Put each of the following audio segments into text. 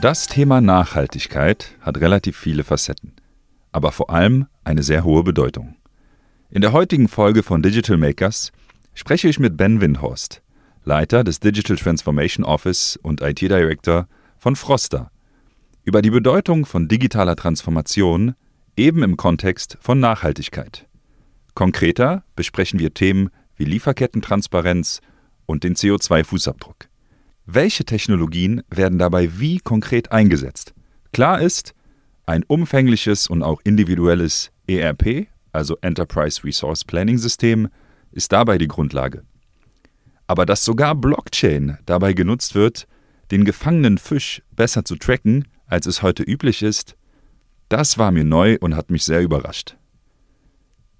Das Thema Nachhaltigkeit hat relativ viele Facetten, aber vor allem eine sehr hohe Bedeutung. In der heutigen Folge von Digital Makers spreche ich mit Ben Windhorst, Leiter des Digital Transformation Office und IT Director von Froster, über die Bedeutung von digitaler Transformation eben im Kontext von Nachhaltigkeit. Konkreter besprechen wir Themen wie Lieferkettentransparenz und den CO2-Fußabdruck. Welche Technologien werden dabei wie konkret eingesetzt? Klar ist, ein umfängliches und auch individuelles ERP, also Enterprise Resource Planning System, ist dabei die Grundlage. Aber dass sogar Blockchain dabei genutzt wird, den gefangenen Fisch besser zu tracken, als es heute üblich ist, das war mir neu und hat mich sehr überrascht.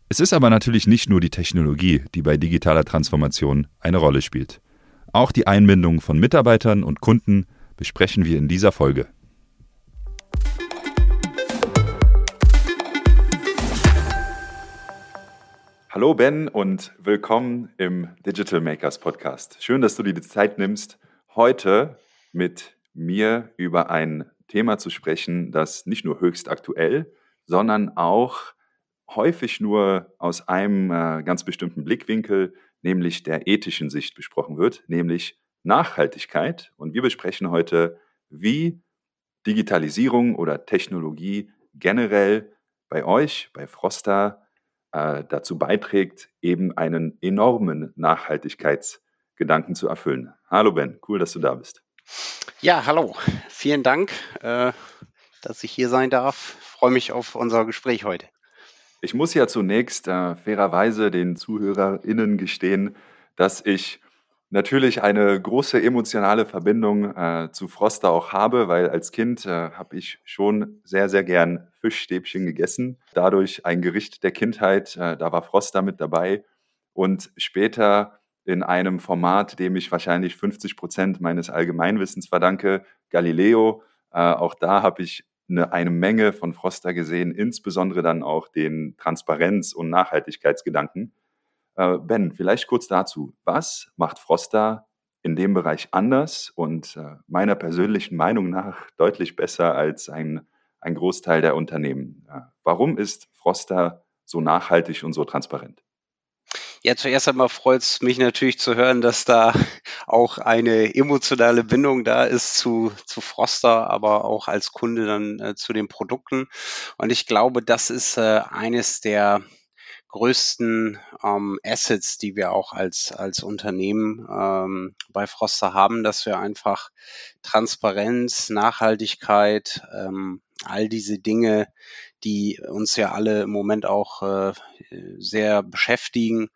Es ist aber natürlich nicht nur die Technologie, die bei digitaler Transformation eine Rolle spielt. Auch die Einbindung von Mitarbeitern und Kunden besprechen wir in dieser Folge. Hallo Ben und willkommen im Digital Makers Podcast. Schön, dass du dir die Zeit nimmst, heute mit mir über ein Thema zu sprechen, das nicht nur höchst aktuell, sondern auch häufig nur aus einem äh, ganz bestimmten Blickwinkel, nämlich der ethischen Sicht besprochen wird, nämlich Nachhaltigkeit. Und wir besprechen heute, wie Digitalisierung oder Technologie generell bei euch, bei Frosta, äh, dazu beiträgt, eben einen enormen Nachhaltigkeitsgedanken zu erfüllen. Hallo Ben, cool, dass du da bist. Ja, hallo. Vielen Dank, äh, dass ich hier sein darf. Freue mich auf unser Gespräch heute. Ich muss ja zunächst äh, fairerweise den ZuhörerInnen gestehen, dass ich natürlich eine große emotionale Verbindung äh, zu Froster auch habe, weil als Kind äh, habe ich schon sehr, sehr gern Fischstäbchen gegessen. Dadurch ein Gericht der Kindheit, äh, da war Froster mit dabei. Und später in einem Format, dem ich wahrscheinlich 50 Prozent meines Allgemeinwissens verdanke, Galileo. Äh, auch da habe ich eine, eine Menge von Froster gesehen, insbesondere dann auch den Transparenz- und Nachhaltigkeitsgedanken. Äh, ben, vielleicht kurz dazu. Was macht Froster in dem Bereich anders und äh, meiner persönlichen Meinung nach deutlich besser als ein, ein Großteil der Unternehmen? Äh, warum ist Froster so nachhaltig und so transparent? Ja, zuerst einmal freut es mich natürlich zu hören, dass da auch eine emotionale Bindung da ist zu, zu Froster, aber auch als Kunde dann äh, zu den Produkten. Und ich glaube, das ist äh, eines der größten ähm, Assets, die wir auch als, als Unternehmen ähm, bei Froster haben, dass wir einfach Transparenz, Nachhaltigkeit, ähm, all diese Dinge, die uns ja alle im Moment auch äh, sehr beschäftigen,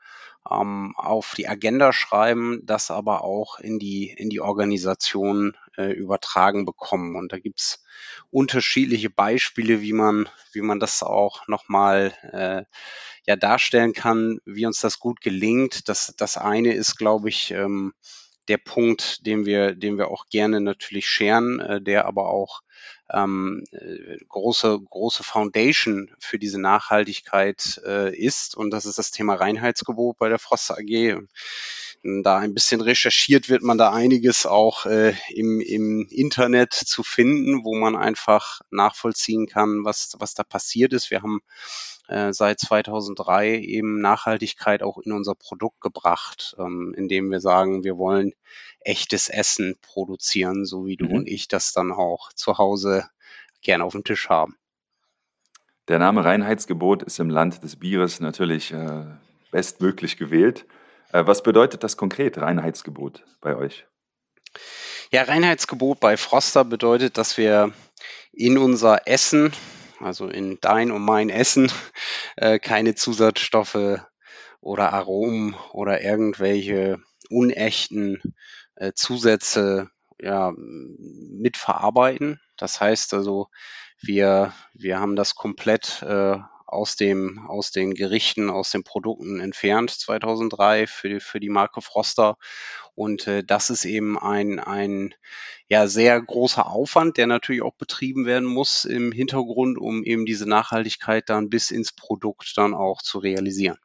ähm, auf die Agenda schreiben, das aber auch in die, in die Organisation äh, übertragen bekommen. Und da gibt's unterschiedliche Beispiele, wie man, wie man das auch nochmal äh, ja, darstellen kann, wie uns das gut gelingt. Das, das eine ist, glaube ich, ähm, der Punkt, den wir, den wir auch gerne natürlich scheren, äh, der aber auch ähm, äh, große, große Foundation für diese Nachhaltigkeit äh, ist. Und das ist das Thema Reinheitsgebot bei der Frost AG. Da ein bisschen recherchiert wird man da einiges auch äh, im, im Internet zu finden, wo man einfach nachvollziehen kann, was, was da passiert ist. Wir haben äh, seit 2003 eben Nachhaltigkeit auch in unser Produkt gebracht, ähm, indem wir sagen, wir wollen echtes Essen produzieren, so wie du mhm. und ich das dann auch zu Hause gerne auf dem Tisch haben. Der Name Reinheitsgebot ist im Land des Bieres natürlich äh, bestmöglich gewählt. Äh, was bedeutet das konkret, Reinheitsgebot bei euch? Ja, Reinheitsgebot bei Froster bedeutet, dass wir in unser Essen, also in dein und mein Essen, äh, keine Zusatzstoffe oder Aromen oder irgendwelche unechten äh, Zusätze ja, mitverarbeiten. Das heißt also, wir, wir haben das komplett äh, aus, dem, aus den Gerichten, aus den Produkten entfernt 2003 für die, für die Marke Froster. Und äh, das ist eben ein, ein ja, sehr großer Aufwand, der natürlich auch betrieben werden muss im Hintergrund, um eben diese Nachhaltigkeit dann bis ins Produkt dann auch zu realisieren.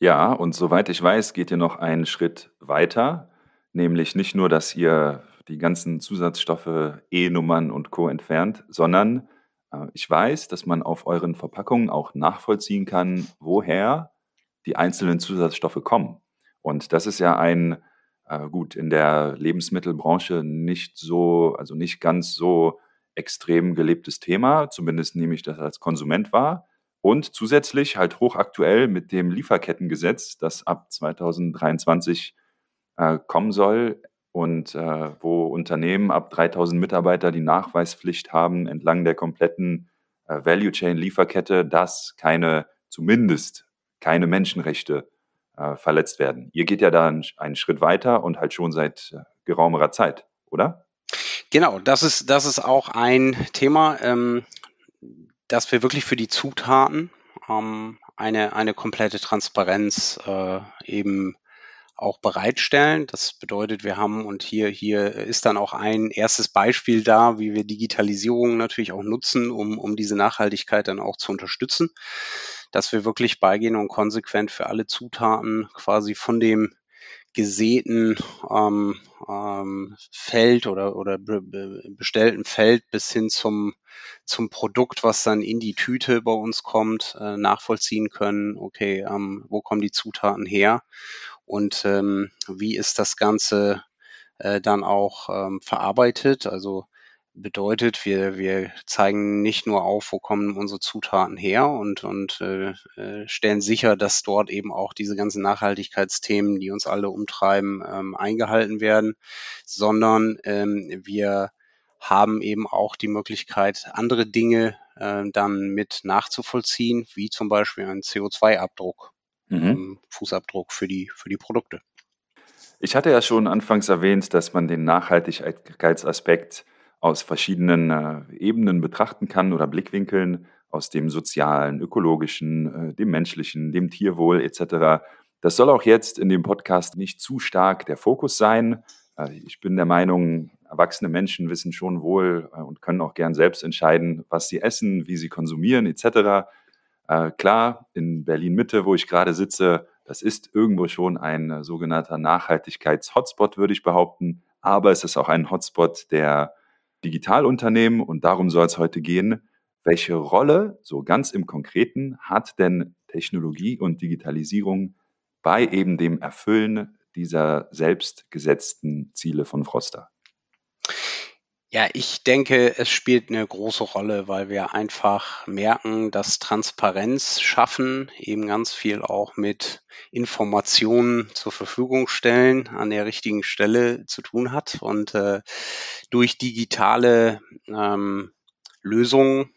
Ja, und soweit ich weiß, geht ihr noch einen Schritt weiter, nämlich nicht nur, dass ihr die ganzen Zusatzstoffe, E-Nummern und Co. entfernt, sondern ich weiß, dass man auf euren Verpackungen auch nachvollziehen kann, woher die einzelnen Zusatzstoffe kommen. Und das ist ja ein, äh, gut, in der Lebensmittelbranche nicht so, also nicht ganz so extrem gelebtes Thema. Zumindest nehme ich das als Konsument wahr. Und zusätzlich halt hochaktuell mit dem Lieferkettengesetz, das ab 2023 äh, kommen soll und äh, wo Unternehmen ab 3000 Mitarbeiter die Nachweispflicht haben entlang der kompletten äh, Value Chain Lieferkette, dass keine, zumindest keine Menschenrechte äh, verletzt werden. Ihr geht ja da einen, einen, Schritt weiter und halt schon seit äh, geraumerer Zeit, oder? Genau, das ist, das ist auch ein Thema, ähm, dass wir wirklich für die Zutaten ähm, eine, eine komplette Transparenz äh, eben auch bereitstellen. Das bedeutet, wir haben und hier, hier ist dann auch ein erstes Beispiel da, wie wir Digitalisierung natürlich auch nutzen, um, um diese Nachhaltigkeit dann auch zu unterstützen, dass wir wirklich beigehen und konsequent für alle Zutaten quasi von dem gesäten ähm, ähm, Feld oder, oder be bestellten Feld bis hin zum, zum Produkt, was dann in die Tüte bei uns kommt, äh, nachvollziehen können, okay, ähm, wo kommen die Zutaten her und ähm, wie ist das Ganze äh, dann auch ähm, verarbeitet. Also bedeutet, wir, wir zeigen nicht nur auf, wo kommen unsere Zutaten her und, und äh, äh, stellen sicher, dass dort eben auch diese ganzen Nachhaltigkeitsthemen, die uns alle umtreiben, ähm, eingehalten werden, sondern ähm, wir haben eben auch die Möglichkeit, andere Dinge äh, dann mit nachzuvollziehen, wie zum Beispiel einen CO2-Abdruck, mhm. ähm, Fußabdruck für die, für die Produkte. Ich hatte ja schon anfangs erwähnt, dass man den Nachhaltigkeitsaspekt aus verschiedenen äh, Ebenen betrachten kann oder Blickwinkeln, aus dem sozialen, ökologischen, äh, dem menschlichen, dem Tierwohl etc. Das soll auch jetzt in dem Podcast nicht zu stark der Fokus sein. Äh, ich bin der Meinung, erwachsene Menschen wissen schon wohl äh, und können auch gern selbst entscheiden, was sie essen, wie sie konsumieren etc. Äh, klar, in Berlin Mitte, wo ich gerade sitze, das ist irgendwo schon ein äh, sogenannter Nachhaltigkeits-Hotspot, würde ich behaupten. Aber es ist auch ein Hotspot der Digitalunternehmen und darum soll es heute gehen. Welche Rolle, so ganz im Konkreten, hat denn Technologie und Digitalisierung bei eben dem Erfüllen dieser selbstgesetzten Ziele von Froster? Ja, ich denke, es spielt eine große Rolle, weil wir einfach merken, dass Transparenz schaffen eben ganz viel auch mit Informationen zur Verfügung stellen an der richtigen Stelle zu tun hat. Und äh, durch digitale ähm, Lösungen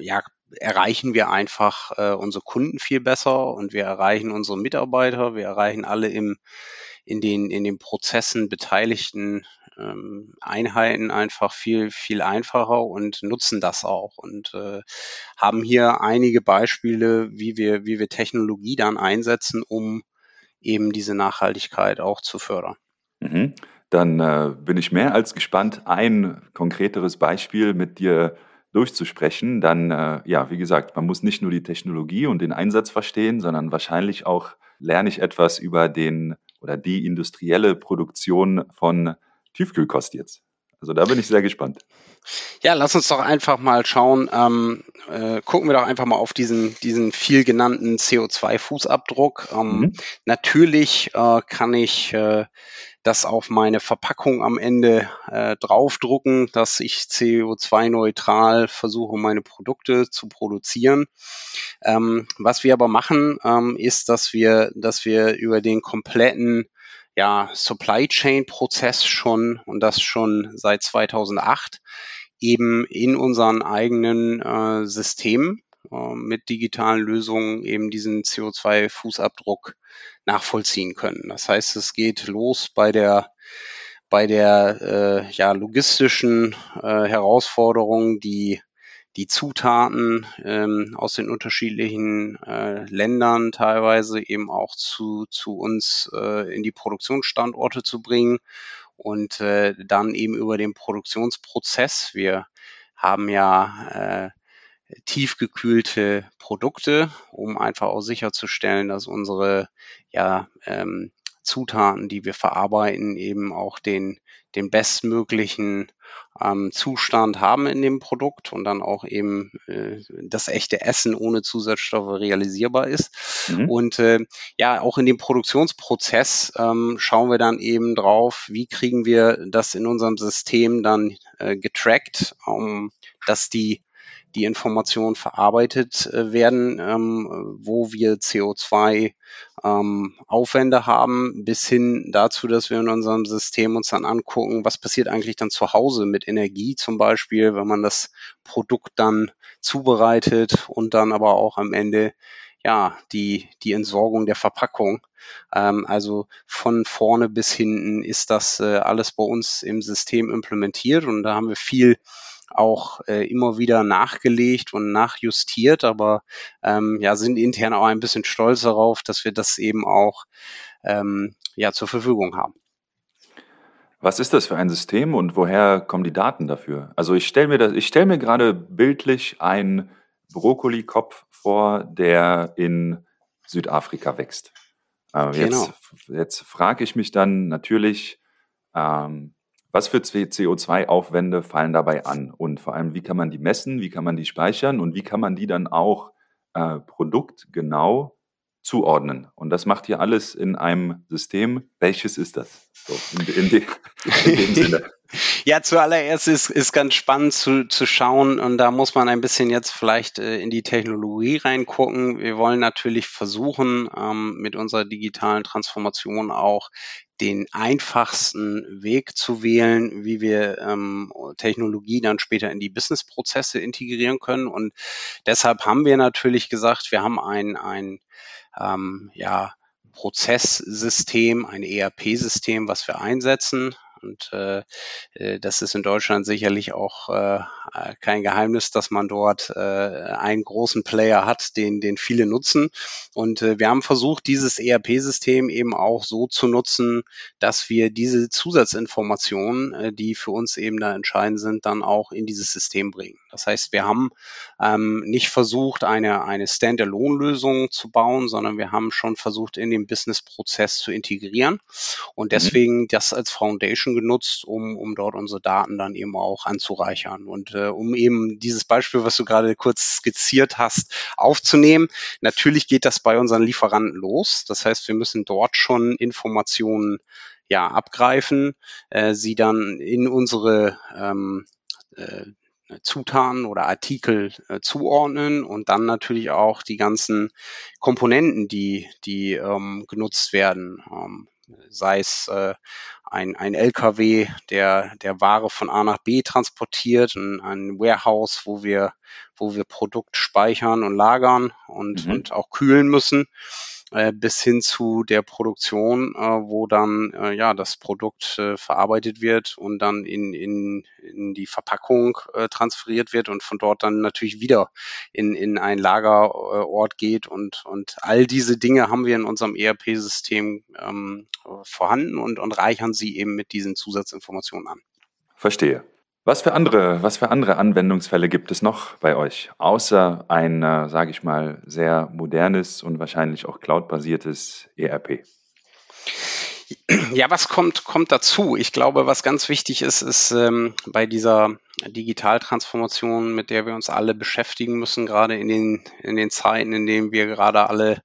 ja, erreichen wir einfach äh, unsere Kunden viel besser und wir erreichen unsere Mitarbeiter, wir erreichen alle im in den in den Prozessen beteiligten ähm, Einheiten einfach viel, viel einfacher und nutzen das auch und äh, haben hier einige Beispiele, wie wir, wie wir Technologie dann einsetzen, um eben diese Nachhaltigkeit auch zu fördern. Mhm. Dann äh, bin ich mehr als gespannt, ein konkreteres Beispiel mit dir durchzusprechen. Dann, äh, ja, wie gesagt, man muss nicht nur die Technologie und den Einsatz verstehen, sondern wahrscheinlich auch lerne ich etwas über den oder die industrielle Produktion von Tiefkühlkost jetzt. Also da bin ich sehr gespannt. Ja, lass uns doch einfach mal schauen. Ähm, äh, gucken wir doch einfach mal auf diesen, diesen viel genannten CO2-Fußabdruck. Ähm, mhm. Natürlich äh, kann ich äh, das auf meine Verpackung am Ende äh, draufdrucken, dass ich CO2-neutral versuche, meine Produkte zu produzieren. Ähm, was wir aber machen, ähm, ist, dass wir, dass wir über den kompletten ja, Supply Chain Prozess schon und das schon seit 2008 eben in unseren eigenen äh, Systemen äh, mit digitalen Lösungen eben diesen CO2-Fußabdruck nachvollziehen können. Das heißt, es geht los bei der bei der äh, ja, logistischen äh, Herausforderung, die die Zutaten ähm, aus den unterschiedlichen äh, Ländern teilweise eben auch zu, zu uns äh, in die Produktionsstandorte zu bringen und äh, dann eben über den Produktionsprozess. Wir haben ja äh, tiefgekühlte Produkte, um einfach auch sicherzustellen, dass unsere ja, ähm, Zutaten, die wir verarbeiten, eben auch den, den bestmöglichen ähm, Zustand haben in dem Produkt und dann auch eben äh, das echte Essen ohne Zusatzstoffe realisierbar ist. Mhm. Und äh, ja, auch in dem Produktionsprozess ähm, schauen wir dann eben drauf, wie kriegen wir das in unserem System dann äh, getrackt, um, dass die die Informationen verarbeitet äh, werden, ähm, wo wir CO2 ähm, Aufwände haben, bis hin dazu, dass wir in unserem System uns dann angucken, was passiert eigentlich dann zu Hause mit Energie zum Beispiel, wenn man das Produkt dann zubereitet und dann aber auch am Ende ja, die, die Entsorgung der Verpackung. Ähm, also von vorne bis hinten ist das äh, alles bei uns im System implementiert und da haben wir viel auch äh, immer wieder nachgelegt und nachjustiert, aber ähm, ja, sind intern auch ein bisschen stolz darauf, dass wir das eben auch ähm, ja, zur Verfügung haben. Was ist das für ein System und woher kommen die Daten dafür? Also ich stelle mir das, ich stelle mir gerade bildlich einen Brokkolikopf vor, der in Südafrika wächst. Äh, genau. Jetzt, jetzt frage ich mich dann natürlich, ähm, was für CO2-Aufwände fallen dabei an? Und vor allem, wie kann man die messen, wie kann man die speichern und wie kann man die dann auch äh, produktgenau zuordnen? Und das macht ihr alles in einem System. Welches ist das? So, in, in, de, in dem Sinne. Ja, zuallererst ist, ist ganz spannend zu, zu schauen und da muss man ein bisschen jetzt vielleicht äh, in die Technologie reingucken. Wir wollen natürlich versuchen, ähm, mit unserer digitalen Transformation auch den einfachsten Weg zu wählen, wie wir ähm, Technologie dann später in die Businessprozesse integrieren können. Und deshalb haben wir natürlich gesagt, wir haben ein, ein ähm, ja, Prozesssystem, ein ERP-System, was wir einsetzen. Und äh, äh, das ist in Deutschland sicherlich auch äh, kein Geheimnis, dass man dort äh, einen großen Player hat, den, den viele nutzen. Und äh, wir haben versucht, dieses ERP-System eben auch so zu nutzen, dass wir diese Zusatzinformationen, äh, die für uns eben da entscheidend sind, dann auch in dieses System bringen. Das heißt, wir haben ähm, nicht versucht, eine, eine Standalone-Lösung zu bauen, sondern wir haben schon versucht, in den Business-Prozess zu integrieren und mhm. deswegen das als Foundation genutzt, um, um dort unsere Daten dann eben auch anzureichern. Und äh, um eben dieses Beispiel, was du gerade kurz skizziert hast, aufzunehmen, natürlich geht das bei unseren Lieferanten los. Das heißt, wir müssen dort schon Informationen ja, abgreifen, äh, sie dann in unsere ähm, äh, Zutaten oder Artikel äh, zuordnen und dann natürlich auch die ganzen Komponenten, die, die ähm, genutzt werden, ähm, sei es äh, ein, ein LKW, der, der Ware von A nach B transportiert, ein, ein Warehouse, wo wir, wo wir Produkt speichern und lagern und, mhm. und auch kühlen müssen äh, bis hin zu der Produktion, äh, wo dann äh, ja das Produkt äh, verarbeitet wird und dann in, in, in die Verpackung äh, transferiert wird und von dort dann natürlich wieder in, in ein Lagerort geht und, und all diese Dinge haben wir in unserem ERP-System ähm, vorhanden und, und reichern sie eben mit diesen Zusatzinformationen an. Verstehe. Was für andere, was für andere Anwendungsfälle gibt es noch bei euch, außer ein, äh, sage ich mal, sehr modernes und wahrscheinlich auch cloud-basiertes ERP? Ja, was kommt, kommt dazu? Ich glaube, was ganz wichtig ist, ist ähm, bei dieser Digitaltransformation, mit der wir uns alle beschäftigen müssen, gerade in den, in den Zeiten, in denen wir gerade alle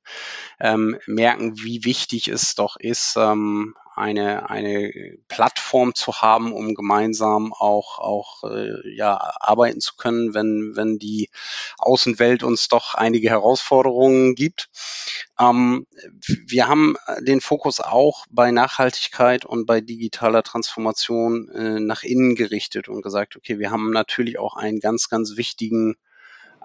ähm, merken, wie wichtig es doch ist, ähm, eine, eine Plattform zu haben, um gemeinsam auch, auch äh, ja, arbeiten zu können, wenn, wenn die Außenwelt uns doch einige Herausforderungen gibt. Ähm, wir haben den Fokus auch bei Nachhaltigkeit und bei digitaler Transformation äh, nach innen gerichtet und gesagt, okay, wir haben natürlich auch einen ganz, ganz wichtigen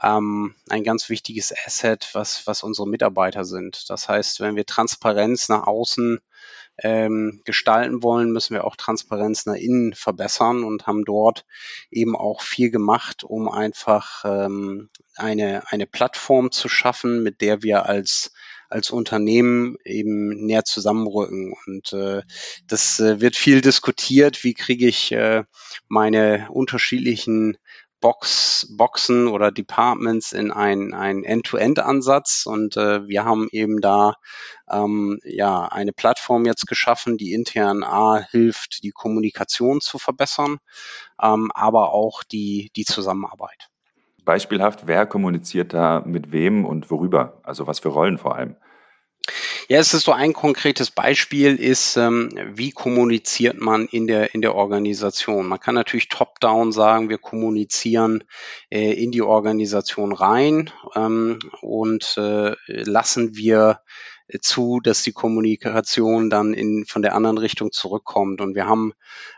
ähm, ein ganz wichtiges Asset, was, was unsere Mitarbeiter sind. Das heißt, wenn wir Transparenz nach außen ähm, gestalten wollen, müssen wir auch Transparenz nach innen verbessern und haben dort eben auch viel gemacht, um einfach ähm, eine, eine Plattform zu schaffen, mit der wir als als Unternehmen eben näher zusammenrücken. Und äh, das äh, wird viel diskutiert, wie kriege ich äh, meine unterschiedlichen Box, Boxen oder Departments in einen, einen End-to-End-Ansatz und äh, wir haben eben da ähm, ja eine Plattform jetzt geschaffen, die intern A hilft, die Kommunikation zu verbessern, ähm, aber auch die, die Zusammenarbeit. Beispielhaft, wer kommuniziert da mit wem und worüber? Also was für Rollen vor allem? Ja, es ist so ein konkretes Beispiel ist, ähm, wie kommuniziert man in der, in der Organisation? Man kann natürlich top-down sagen, wir kommunizieren äh, in die Organisation rein ähm, und äh, lassen wir zu, dass die Kommunikation dann in, von der anderen Richtung zurückkommt. Und wir haben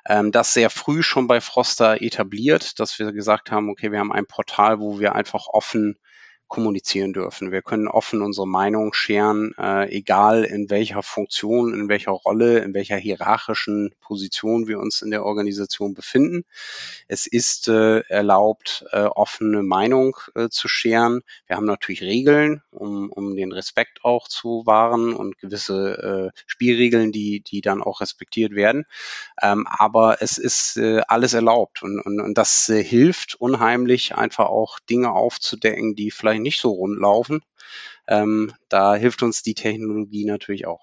ähm, das sehr früh schon bei Froster etabliert, dass wir gesagt haben, okay, wir haben ein Portal, wo wir einfach offen kommunizieren dürfen. Wir können offen unsere Meinung scheren, äh, egal in welcher Funktion, in welcher Rolle, in welcher hierarchischen Position wir uns in der Organisation befinden. Es ist äh, erlaubt, äh, offene Meinung äh, zu scheren. Wir haben natürlich Regeln, um, um den Respekt auch zu wahren und gewisse äh, Spielregeln, die, die dann auch respektiert werden. Ähm, aber es ist äh, alles erlaubt und, und, und das hilft unheimlich, einfach auch Dinge aufzudecken, die vielleicht nicht so rund laufen. Ähm, da hilft uns die Technologie natürlich auch.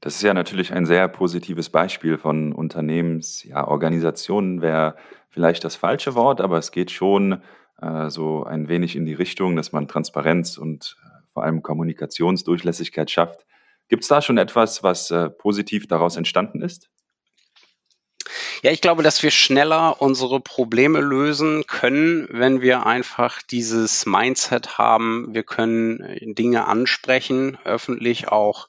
Das ist ja natürlich ein sehr positives Beispiel von Unternehmens, ja, Organisationen wäre vielleicht das falsche Wort, aber es geht schon äh, so ein wenig in die Richtung, dass man Transparenz und äh, vor allem Kommunikationsdurchlässigkeit schafft. Gibt es da schon etwas, was äh, positiv daraus entstanden ist? Ja, ich glaube, dass wir schneller unsere Probleme lösen können, wenn wir einfach dieses Mindset haben. Wir können äh, Dinge ansprechen, öffentlich auch,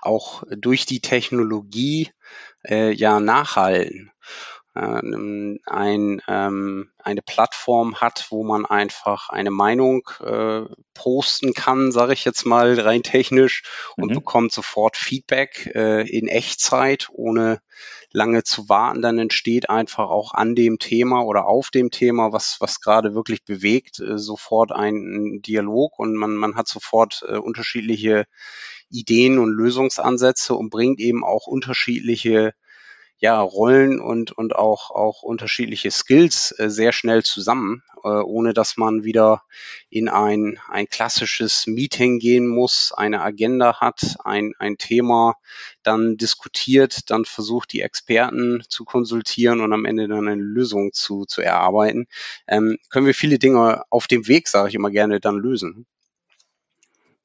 auch durch die Technologie äh, ja nachhalten. Ähm, ein, ähm, eine Plattform hat, wo man einfach eine Meinung äh, posten kann, sage ich jetzt mal rein technisch, und mhm. bekommt sofort Feedback äh, in Echtzeit, ohne lange zu warten. Dann entsteht einfach auch an dem Thema oder auf dem Thema, was, was gerade wirklich bewegt, äh, sofort ein, Dialog und man, man hat sofort äh, unterschiedliche Ideen und Lösungsansätze und bringt eben auch unterschiedliche ja, Rollen und, und auch, auch unterschiedliche Skills äh, sehr schnell zusammen, äh, ohne dass man wieder in ein, ein klassisches Meeting gehen muss, eine Agenda hat, ein, ein Thema dann diskutiert, dann versucht die Experten zu konsultieren und am Ende dann eine Lösung zu, zu erarbeiten. Ähm, können wir viele Dinge auf dem Weg, sage ich immer gerne, dann lösen.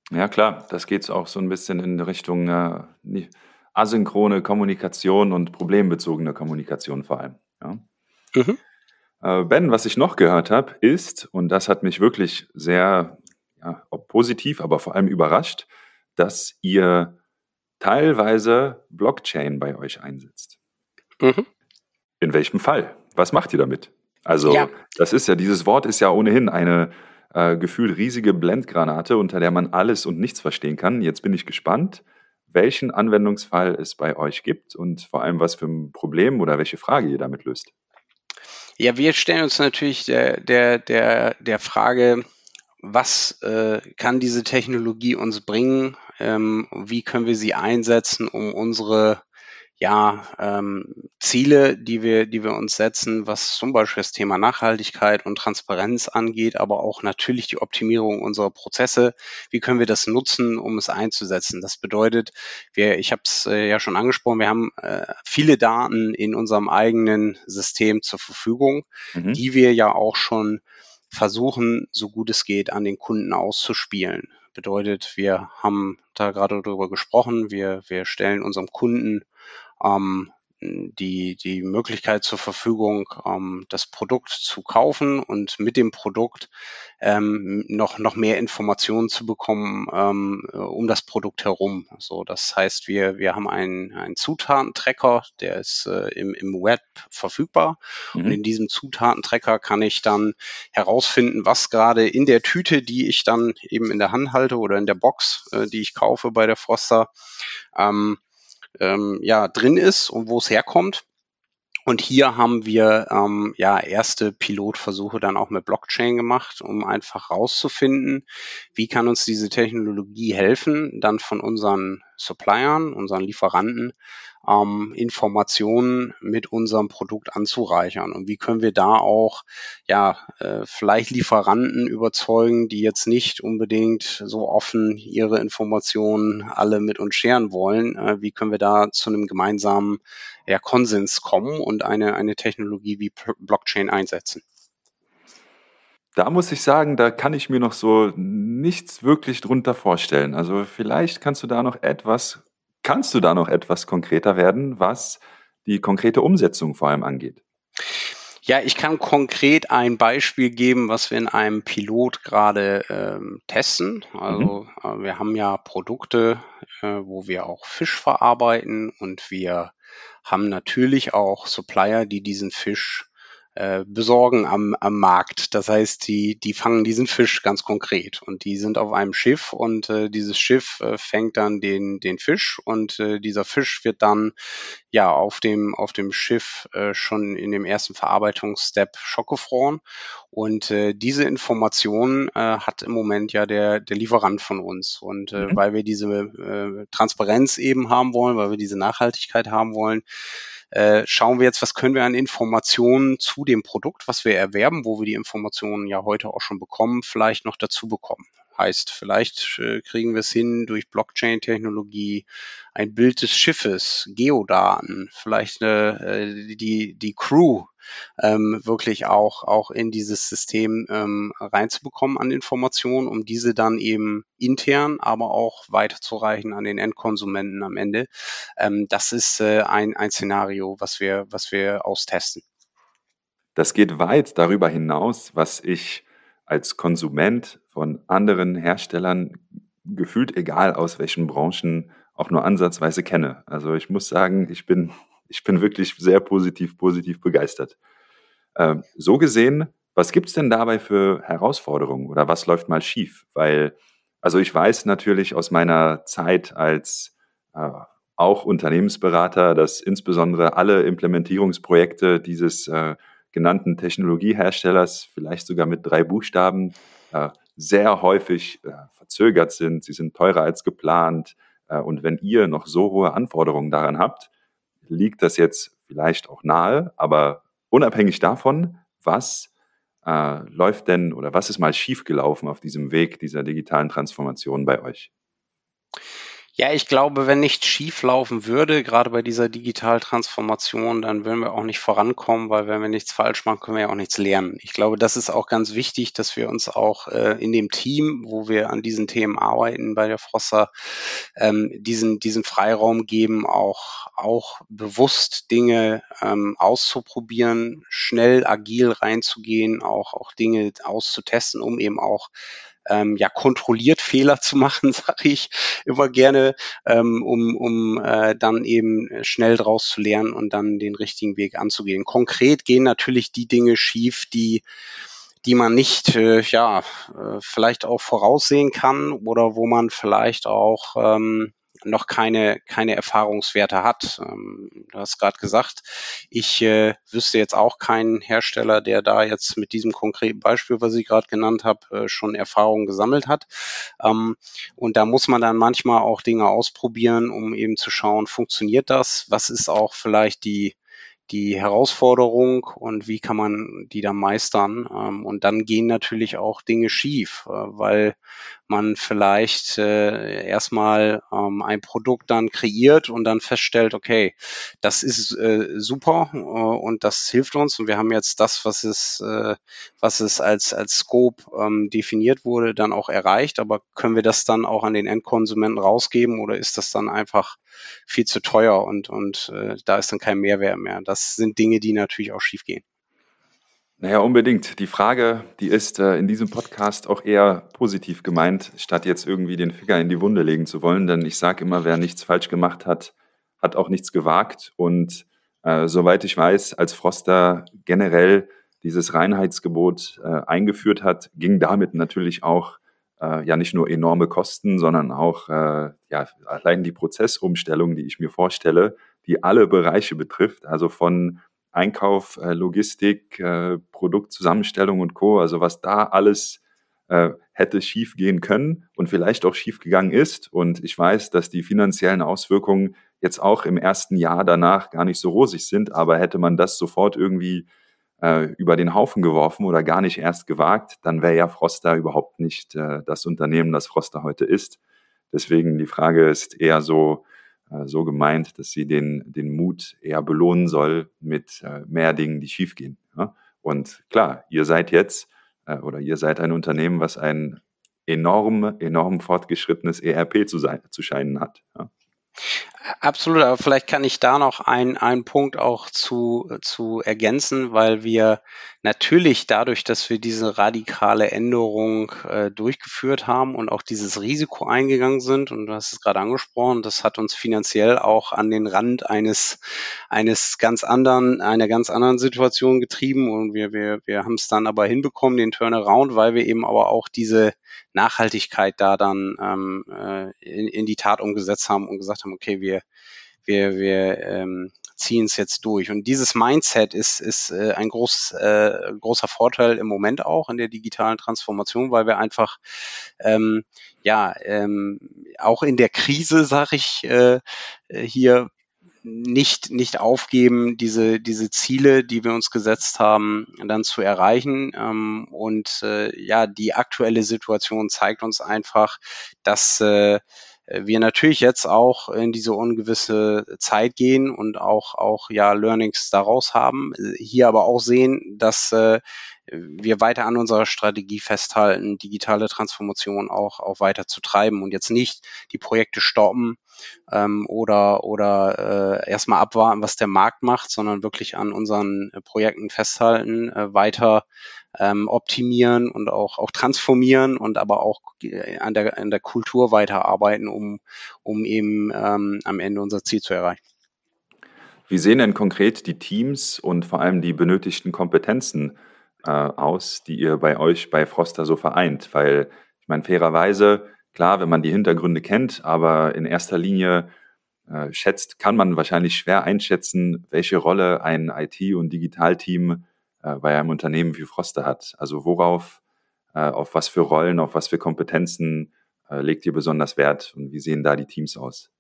Ja, klar, das geht auch so ein bisschen in Richtung äh, asynchrone Kommunikation und problembezogene Kommunikation vor allem. Ja. Mhm. Äh, ben, was ich noch gehört habe, ist, und das hat mich wirklich sehr ja, positiv, aber vor allem überrascht, dass ihr teilweise Blockchain bei euch einsetzt. Mhm. In welchem Fall? Was macht ihr damit? Also, ja. das ist ja, dieses Wort ist ja ohnehin eine äh, gefühlt riesige Blendgranate, unter der man alles und nichts verstehen kann. Jetzt bin ich gespannt, welchen Anwendungsfall es bei euch gibt und vor allem, was für ein Problem oder welche Frage ihr damit löst. Ja, wir stellen uns natürlich der, der, der, der Frage, was äh, kann diese Technologie uns bringen? Ähm, wie können wir sie einsetzen, um unsere ja, ähm, Ziele, die wir, die wir uns setzen, was zum Beispiel das Thema Nachhaltigkeit und Transparenz angeht, aber auch natürlich die Optimierung unserer Prozesse. Wie können wir das nutzen, um es einzusetzen? Das bedeutet, wir, ich habe es äh, ja schon angesprochen, wir haben äh, viele Daten in unserem eigenen System zur Verfügung, mhm. die wir ja auch schon versuchen, so gut es geht, an den Kunden auszuspielen. Bedeutet, wir haben da gerade darüber gesprochen, wir, wir stellen unserem Kunden ähm, die, die Möglichkeit zur Verfügung, ähm, das Produkt zu kaufen und mit dem Produkt ähm, noch, noch mehr Informationen zu bekommen ähm, um das Produkt herum. So, das heißt, wir, wir haben einen, einen Zutatentracker, der ist äh, im, im Web verfügbar. Mhm. Und in diesem Zutatentracker kann ich dann herausfinden, was gerade in der Tüte, die ich dann eben in der Hand halte oder in der Box, äh, die ich kaufe bei der Froster, ähm, ähm, ja, drin ist und wo es herkommt. Und hier haben wir ähm, ja erste Pilotversuche dann auch mit Blockchain gemacht, um einfach rauszufinden, wie kann uns diese Technologie helfen, dann von unseren Suppliern, unseren Lieferanten ähm, Informationen mit unserem Produkt anzureichern und wie können wir da auch ja äh, vielleicht Lieferanten überzeugen, die jetzt nicht unbedingt so offen ihre Informationen alle mit uns scheren wollen. Äh, wie können wir da zu einem gemeinsamen ja, Konsens kommen und eine, eine Technologie wie Blockchain einsetzen? Da muss ich sagen, da kann ich mir noch so nichts wirklich drunter vorstellen. Also vielleicht kannst du da noch etwas, kannst du da noch etwas konkreter werden, was die konkrete Umsetzung vor allem angeht? Ja, ich kann konkret ein Beispiel geben, was wir in einem Pilot gerade ähm, testen. Also mhm. äh, wir haben ja Produkte, äh, wo wir auch Fisch verarbeiten und wir haben natürlich auch Supplier, die diesen Fisch äh, besorgen am, am Markt. Das heißt, die, die fangen diesen Fisch ganz konkret und die sind auf einem Schiff und äh, dieses Schiff äh, fängt dann den, den Fisch und äh, dieser Fisch wird dann ja auf dem, auf dem Schiff äh, schon in dem ersten Verarbeitungsstep schockgefroren und äh, diese Information äh, hat im Moment ja der, der Lieferant von uns und äh, mhm. weil wir diese äh, Transparenz eben haben wollen, weil wir diese Nachhaltigkeit haben wollen, äh, schauen wir jetzt, was können wir an Informationen zu dem Produkt, was wir erwerben, wo wir die Informationen ja heute auch schon bekommen, vielleicht noch dazu bekommen. Heißt, vielleicht äh, kriegen wir es hin durch Blockchain-Technologie, ein Bild des Schiffes, Geodaten, vielleicht äh, die, die Crew ähm, wirklich auch, auch in dieses System ähm, reinzubekommen an Informationen, um diese dann eben intern, aber auch weiterzureichen an den Endkonsumenten am Ende. Ähm, das ist äh, ein, ein Szenario, was wir, was wir austesten. Das geht weit darüber hinaus, was ich als Konsument von anderen Herstellern gefühlt egal aus welchen Branchen auch nur ansatzweise kenne. Also ich muss sagen, ich bin, ich bin wirklich sehr positiv, positiv begeistert. Ähm, so gesehen, was gibt es denn dabei für Herausforderungen oder was läuft mal schief? Weil, also ich weiß natürlich aus meiner Zeit als äh, auch Unternehmensberater, dass insbesondere alle Implementierungsprojekte dieses äh, genannten Technologieherstellers, vielleicht sogar mit drei Buchstaben, äh, sehr häufig äh, verzögert sind. Sie sind teurer als geplant. Äh, und wenn ihr noch so hohe Anforderungen daran habt, liegt das jetzt vielleicht auch nahe, aber unabhängig davon, was äh, läuft denn oder was ist mal schiefgelaufen auf diesem Weg dieser digitalen Transformation bei euch? Ja, ich glaube, wenn nichts schief laufen würde, gerade bei dieser Digitaltransformation, dann würden wir auch nicht vorankommen, weil wenn wir nichts falsch machen, können wir ja auch nichts lernen. Ich glaube, das ist auch ganz wichtig, dass wir uns auch äh, in dem Team, wo wir an diesen Themen arbeiten bei der Frosser, ähm, diesen, diesen Freiraum geben, auch, auch bewusst Dinge ähm, auszuprobieren, schnell, agil reinzugehen, auch, auch Dinge auszutesten, um eben auch ähm, ja kontrolliert Fehler zu machen, sage ich immer gerne, ähm, um, um äh, dann eben schnell draus zu lernen und dann den richtigen Weg anzugehen. Konkret gehen natürlich die Dinge schief, die die man nicht äh, ja äh, vielleicht auch voraussehen kann oder wo man vielleicht auch ähm, noch keine, keine Erfahrungswerte hat. Ähm, du hast gerade gesagt, ich äh, wüsste jetzt auch keinen Hersteller, der da jetzt mit diesem konkreten Beispiel, was ich gerade genannt habe, äh, schon Erfahrungen gesammelt hat. Ähm, und da muss man dann manchmal auch Dinge ausprobieren, um eben zu schauen, funktioniert das? Was ist auch vielleicht die die Herausforderung und wie kann man die dann meistern. Ähm, und dann gehen natürlich auch Dinge schief, äh, weil man vielleicht äh, erstmal ähm, ein Produkt dann kreiert und dann feststellt, okay, das ist äh, super äh, und das hilft uns und wir haben jetzt das, was es, äh, was es als, als Scope ähm, definiert wurde, dann auch erreicht. Aber können wir das dann auch an den Endkonsumenten rausgeben oder ist das dann einfach viel zu teuer und, und äh, da ist dann kein Mehrwert mehr? Das sind Dinge, die natürlich auch schiefgehen. Naja, unbedingt. Die Frage, die ist äh, in diesem Podcast auch eher positiv gemeint, statt jetzt irgendwie den Finger in die Wunde legen zu wollen. Denn ich sage immer, wer nichts falsch gemacht hat, hat auch nichts gewagt. Und äh, soweit ich weiß, als Froster generell dieses Reinheitsgebot äh, eingeführt hat, ging damit natürlich auch äh, ja nicht nur enorme Kosten, sondern auch äh, ja, allein die Prozessumstellung, die ich mir vorstelle, die alle Bereiche betrifft, also von Einkauf, äh, Logistik, äh, Produktzusammenstellung und Co. Also was da alles äh, hätte schief gehen können und vielleicht auch schief gegangen ist. Und ich weiß, dass die finanziellen Auswirkungen jetzt auch im ersten Jahr danach gar nicht so rosig sind, aber hätte man das sofort irgendwie äh, über den Haufen geworfen oder gar nicht erst gewagt, dann wäre ja Froster überhaupt nicht äh, das Unternehmen, das Froster heute ist. Deswegen die Frage ist eher so, so gemeint, dass sie den, den Mut eher belohnen soll mit äh, mehr Dingen, die schiefgehen. Und klar, ihr seid jetzt äh, oder ihr seid ein Unternehmen, was ein enorm, enorm fortgeschrittenes ERP zu, sein, zu scheinen hat. Absolut, aber vielleicht kann ich da noch ein, einen Punkt auch zu, zu ergänzen, weil wir natürlich dadurch, dass wir diese radikale Änderung äh, durchgeführt haben und auch dieses Risiko eingegangen sind, und du hast es gerade angesprochen, das hat uns finanziell auch an den Rand eines, eines ganz anderen, einer ganz anderen Situation getrieben und wir, wir, wir haben es dann aber hinbekommen, den Turnaround, weil wir eben aber auch diese Nachhaltigkeit da dann ähm, äh, in, in die Tat umgesetzt haben und gesagt haben, okay, wir, wir, wir ähm, ziehen es jetzt durch. Und dieses Mindset ist, ist äh, ein groß, äh, großer Vorteil im Moment auch in der digitalen Transformation, weil wir einfach ähm, ja ähm, auch in der Krise, sag ich äh, hier, nicht, nicht aufgeben, diese, diese Ziele, die wir uns gesetzt haben, dann zu erreichen. Ähm, und äh, ja, die aktuelle Situation zeigt uns einfach, dass äh, wir natürlich jetzt auch in diese ungewisse Zeit gehen und auch, auch ja Learnings daraus haben. Hier aber auch sehen, dass äh, wir weiter an unserer Strategie festhalten, digitale Transformation auch, auch weiter zu treiben und jetzt nicht die Projekte stoppen ähm, oder, oder äh, erstmal abwarten, was der Markt macht, sondern wirklich an unseren Projekten festhalten, äh, weiter ähm, optimieren und auch, auch transformieren und aber auch äh, an der, an der Kultur weiterarbeiten, um, um eben ähm, am Ende unser Ziel zu erreichen. Wie sehen denn konkret die Teams und vor allem die benötigten Kompetenzen äh, aus, die ihr bei euch bei Froster so vereint? Weil ich meine, fairerweise, klar, wenn man die Hintergründe kennt, aber in erster Linie äh, schätzt, kann man wahrscheinlich schwer einschätzen, welche Rolle ein IT- und Digitalteam äh, bei einem Unternehmen wie Froster hat. Also worauf, äh, auf was für Rollen, auf was für Kompetenzen äh, legt ihr besonders Wert und wie sehen da die Teams aus?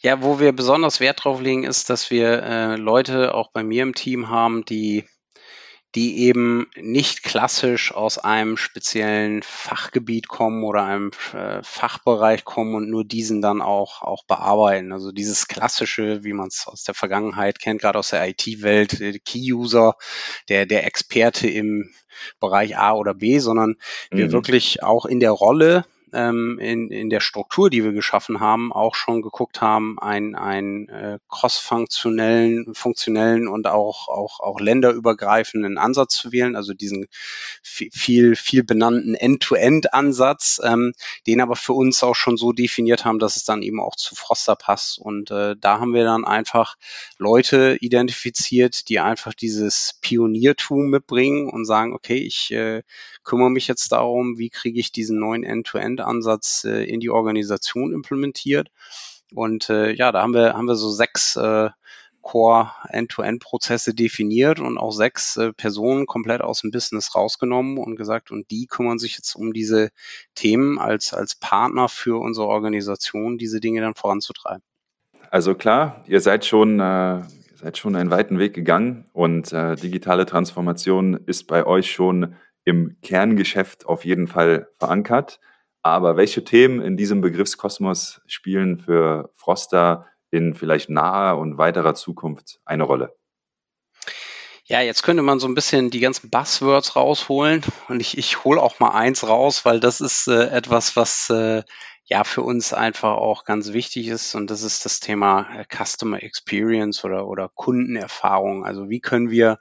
Ja, wo wir besonders Wert drauf legen, ist, dass wir Leute auch bei mir im Team haben, die die eben nicht klassisch aus einem speziellen Fachgebiet kommen oder einem äh, Fachbereich kommen und nur diesen dann auch, auch bearbeiten. Also dieses klassische, wie man es aus der Vergangenheit kennt, gerade aus der IT-Welt, äh, Key-User, der, der Experte im Bereich A oder B, sondern mhm. wir wirklich auch in der Rolle ähm, in, in der Struktur, die wir geschaffen haben, auch schon geguckt haben, einen, einen äh, cross-funktionellen funktionellen und auch, auch, auch länderübergreifenden Ansatz zu wählen, also diesen viel, viel benannten End-to-End-Ansatz, ähm, den aber für uns auch schon so definiert haben, dass es dann eben auch zu Froster passt. Und äh, da haben wir dann einfach Leute identifiziert, die einfach dieses Pioniertum mitbringen und sagen, okay, ich äh, kümmere mich jetzt darum, wie kriege ich diesen neuen End-to-End-Ansatz äh, in die Organisation implementiert. Und äh, ja, da haben wir, haben wir so sechs äh, Core End-to-End-Prozesse definiert und auch sechs äh, Personen komplett aus dem Business rausgenommen und gesagt, und die kümmern sich jetzt um diese Themen als, als Partner für unsere Organisation, diese Dinge dann voranzutreiben. Also klar, ihr seid schon, äh, seid schon einen weiten Weg gegangen und äh, digitale Transformation ist bei euch schon im Kerngeschäft auf jeden Fall verankert. Aber welche Themen in diesem Begriffskosmos spielen für Froster in vielleicht naher und weiterer Zukunft eine Rolle? Ja, jetzt könnte man so ein bisschen die ganzen Buzzwords rausholen und ich, ich hole auch mal eins raus, weil das ist äh, etwas, was äh, ja für uns einfach auch ganz wichtig ist und das ist das Thema äh, Customer Experience oder, oder Kundenerfahrung. Also wie können wir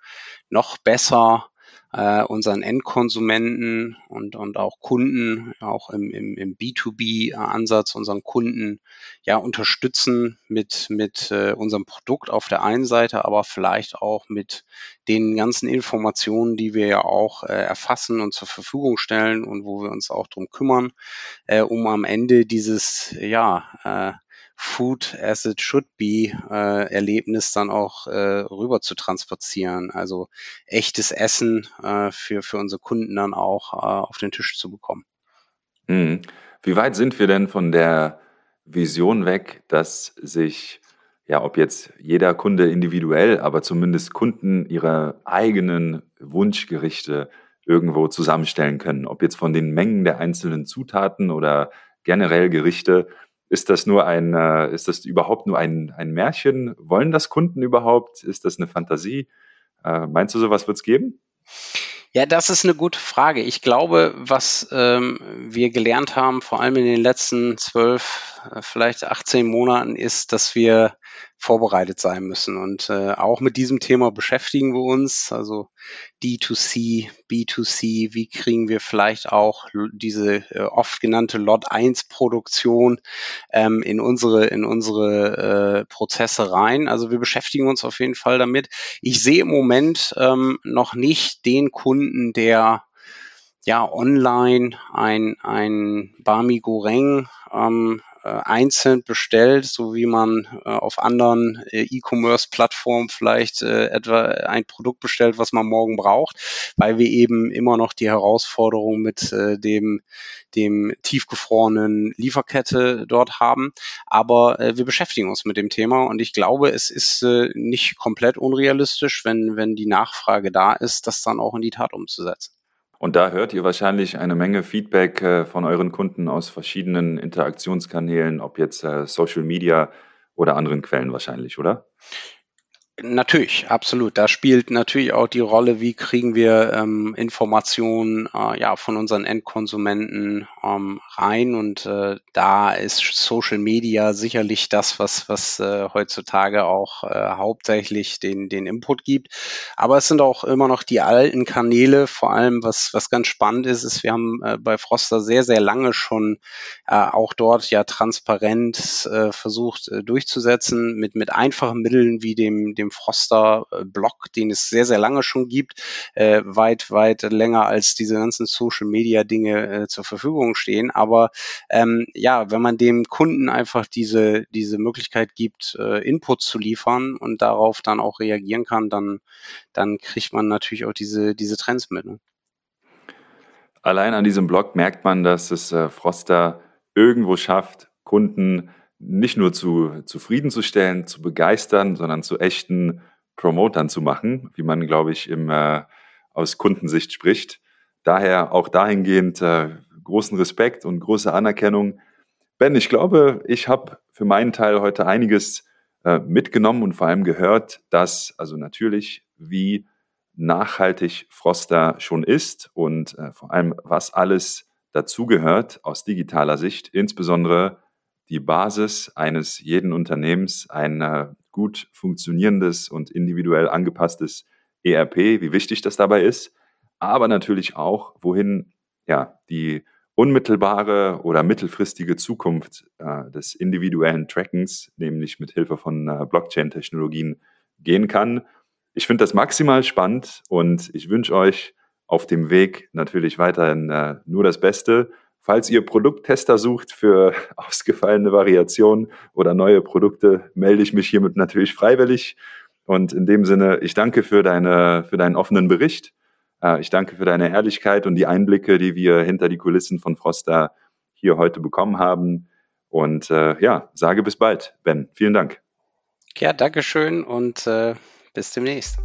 noch besser äh, unseren Endkonsumenten und, und auch Kunden, auch im, im, im B2B-Ansatz unseren Kunden ja unterstützen mit, mit äh, unserem Produkt auf der einen Seite, aber vielleicht auch mit den ganzen Informationen, die wir ja auch äh, erfassen und zur Verfügung stellen und wo wir uns auch drum kümmern, äh, um am Ende dieses ja äh, Food as it should be äh, Erlebnis dann auch äh, rüber zu transportieren. Also echtes Essen äh, für, für unsere Kunden dann auch äh, auf den Tisch zu bekommen. Mhm. Wie weit sind wir denn von der Vision weg, dass sich, ja, ob jetzt jeder Kunde individuell, aber zumindest Kunden ihre eigenen Wunschgerichte irgendwo zusammenstellen können? Ob jetzt von den Mengen der einzelnen Zutaten oder generell Gerichte. Ist das nur ein, äh, ist das überhaupt nur ein, ein Märchen? Wollen das Kunden überhaupt? Ist das eine Fantasie? Äh, meinst du, sowas wird es geben? Ja, das ist eine gute Frage. Ich glaube, was ähm, wir gelernt haben, vor allem in den letzten zwölf, vielleicht 18 Monaten, ist, dass wir vorbereitet sein müssen. Und äh, auch mit diesem Thema beschäftigen wir uns. Also D2C, B2C, wie kriegen wir vielleicht auch diese äh, oft genannte Lot 1 Produktion ähm, in unsere, in unsere äh, Prozesse rein. Also wir beschäftigen uns auf jeden Fall damit. Ich sehe im Moment ähm, noch nicht den Kunden, der ja online ein, ein Bami Goreng ähm, äh, einzeln bestellt, so wie man äh, auf anderen äh, E-Commerce-Plattformen vielleicht etwa ein Produkt bestellt, was man morgen braucht, weil wir eben immer noch die Herausforderung mit dem, dem tiefgefrorenen Lieferkette dort haben. Aber wir beschäftigen uns mit dem Thema und ich glaube, es ist nicht komplett unrealistisch, wenn, wenn die Nachfrage da ist, das dann auch in die Tat umzusetzen. Und da hört ihr wahrscheinlich eine Menge Feedback äh, von euren Kunden aus verschiedenen Interaktionskanälen, ob jetzt äh, Social Media oder anderen Quellen wahrscheinlich, oder? Natürlich, absolut. Da spielt natürlich auch die Rolle, wie kriegen wir ähm, Informationen äh, ja, von unseren Endkonsumenten ähm, rein. Und äh, da ist Social Media sicherlich das, was, was äh, heutzutage auch äh, hauptsächlich den, den Input gibt. Aber es sind auch immer noch die alten Kanäle. Vor allem, was, was ganz spannend ist, ist, wir haben äh, bei Froster sehr, sehr lange schon äh, auch dort ja transparent äh, versucht äh, durchzusetzen mit, mit einfachen Mitteln wie dem, dem dem Froster-Blog, den es sehr, sehr lange schon gibt, äh, weit, weit länger als diese ganzen Social-Media-Dinge äh, zur Verfügung stehen. Aber ähm, ja, wenn man dem Kunden einfach diese, diese Möglichkeit gibt, äh, Input zu liefern und darauf dann auch reagieren kann, dann, dann kriegt man natürlich auch diese, diese Trends mit. Ne? Allein an diesem Blog merkt man, dass es äh, Froster irgendwo schafft, Kunden nicht nur zu zufriedenzustellen, zu begeistern, sondern zu echten Promotern zu machen, wie man, glaube ich, im, äh, aus Kundensicht spricht. Daher auch dahingehend äh, großen Respekt und große Anerkennung. Ben, ich glaube, ich habe für meinen Teil heute einiges äh, mitgenommen und vor allem gehört, dass also natürlich, wie nachhaltig Froster schon ist und äh, vor allem, was alles dazugehört aus digitaler Sicht, insbesondere die Basis eines jeden Unternehmens ein äh, gut funktionierendes und individuell angepasstes ERP, wie wichtig das dabei ist, aber natürlich auch, wohin ja die unmittelbare oder mittelfristige Zukunft äh, des individuellen Trackings, nämlich mit Hilfe von äh, Blockchain-Technologien, gehen kann. Ich finde das maximal spannend und ich wünsche euch auf dem Weg natürlich weiterhin äh, nur das Beste Falls ihr Produkttester sucht für ausgefallene Variationen oder neue Produkte, melde ich mich hiermit natürlich freiwillig. Und in dem Sinne, ich danke für, deine, für deinen offenen Bericht. Äh, ich danke für deine Ehrlichkeit und die Einblicke, die wir hinter die Kulissen von Froster hier heute bekommen haben. Und äh, ja, sage bis bald, Ben. Vielen Dank. Ja, Dankeschön und äh, bis demnächst.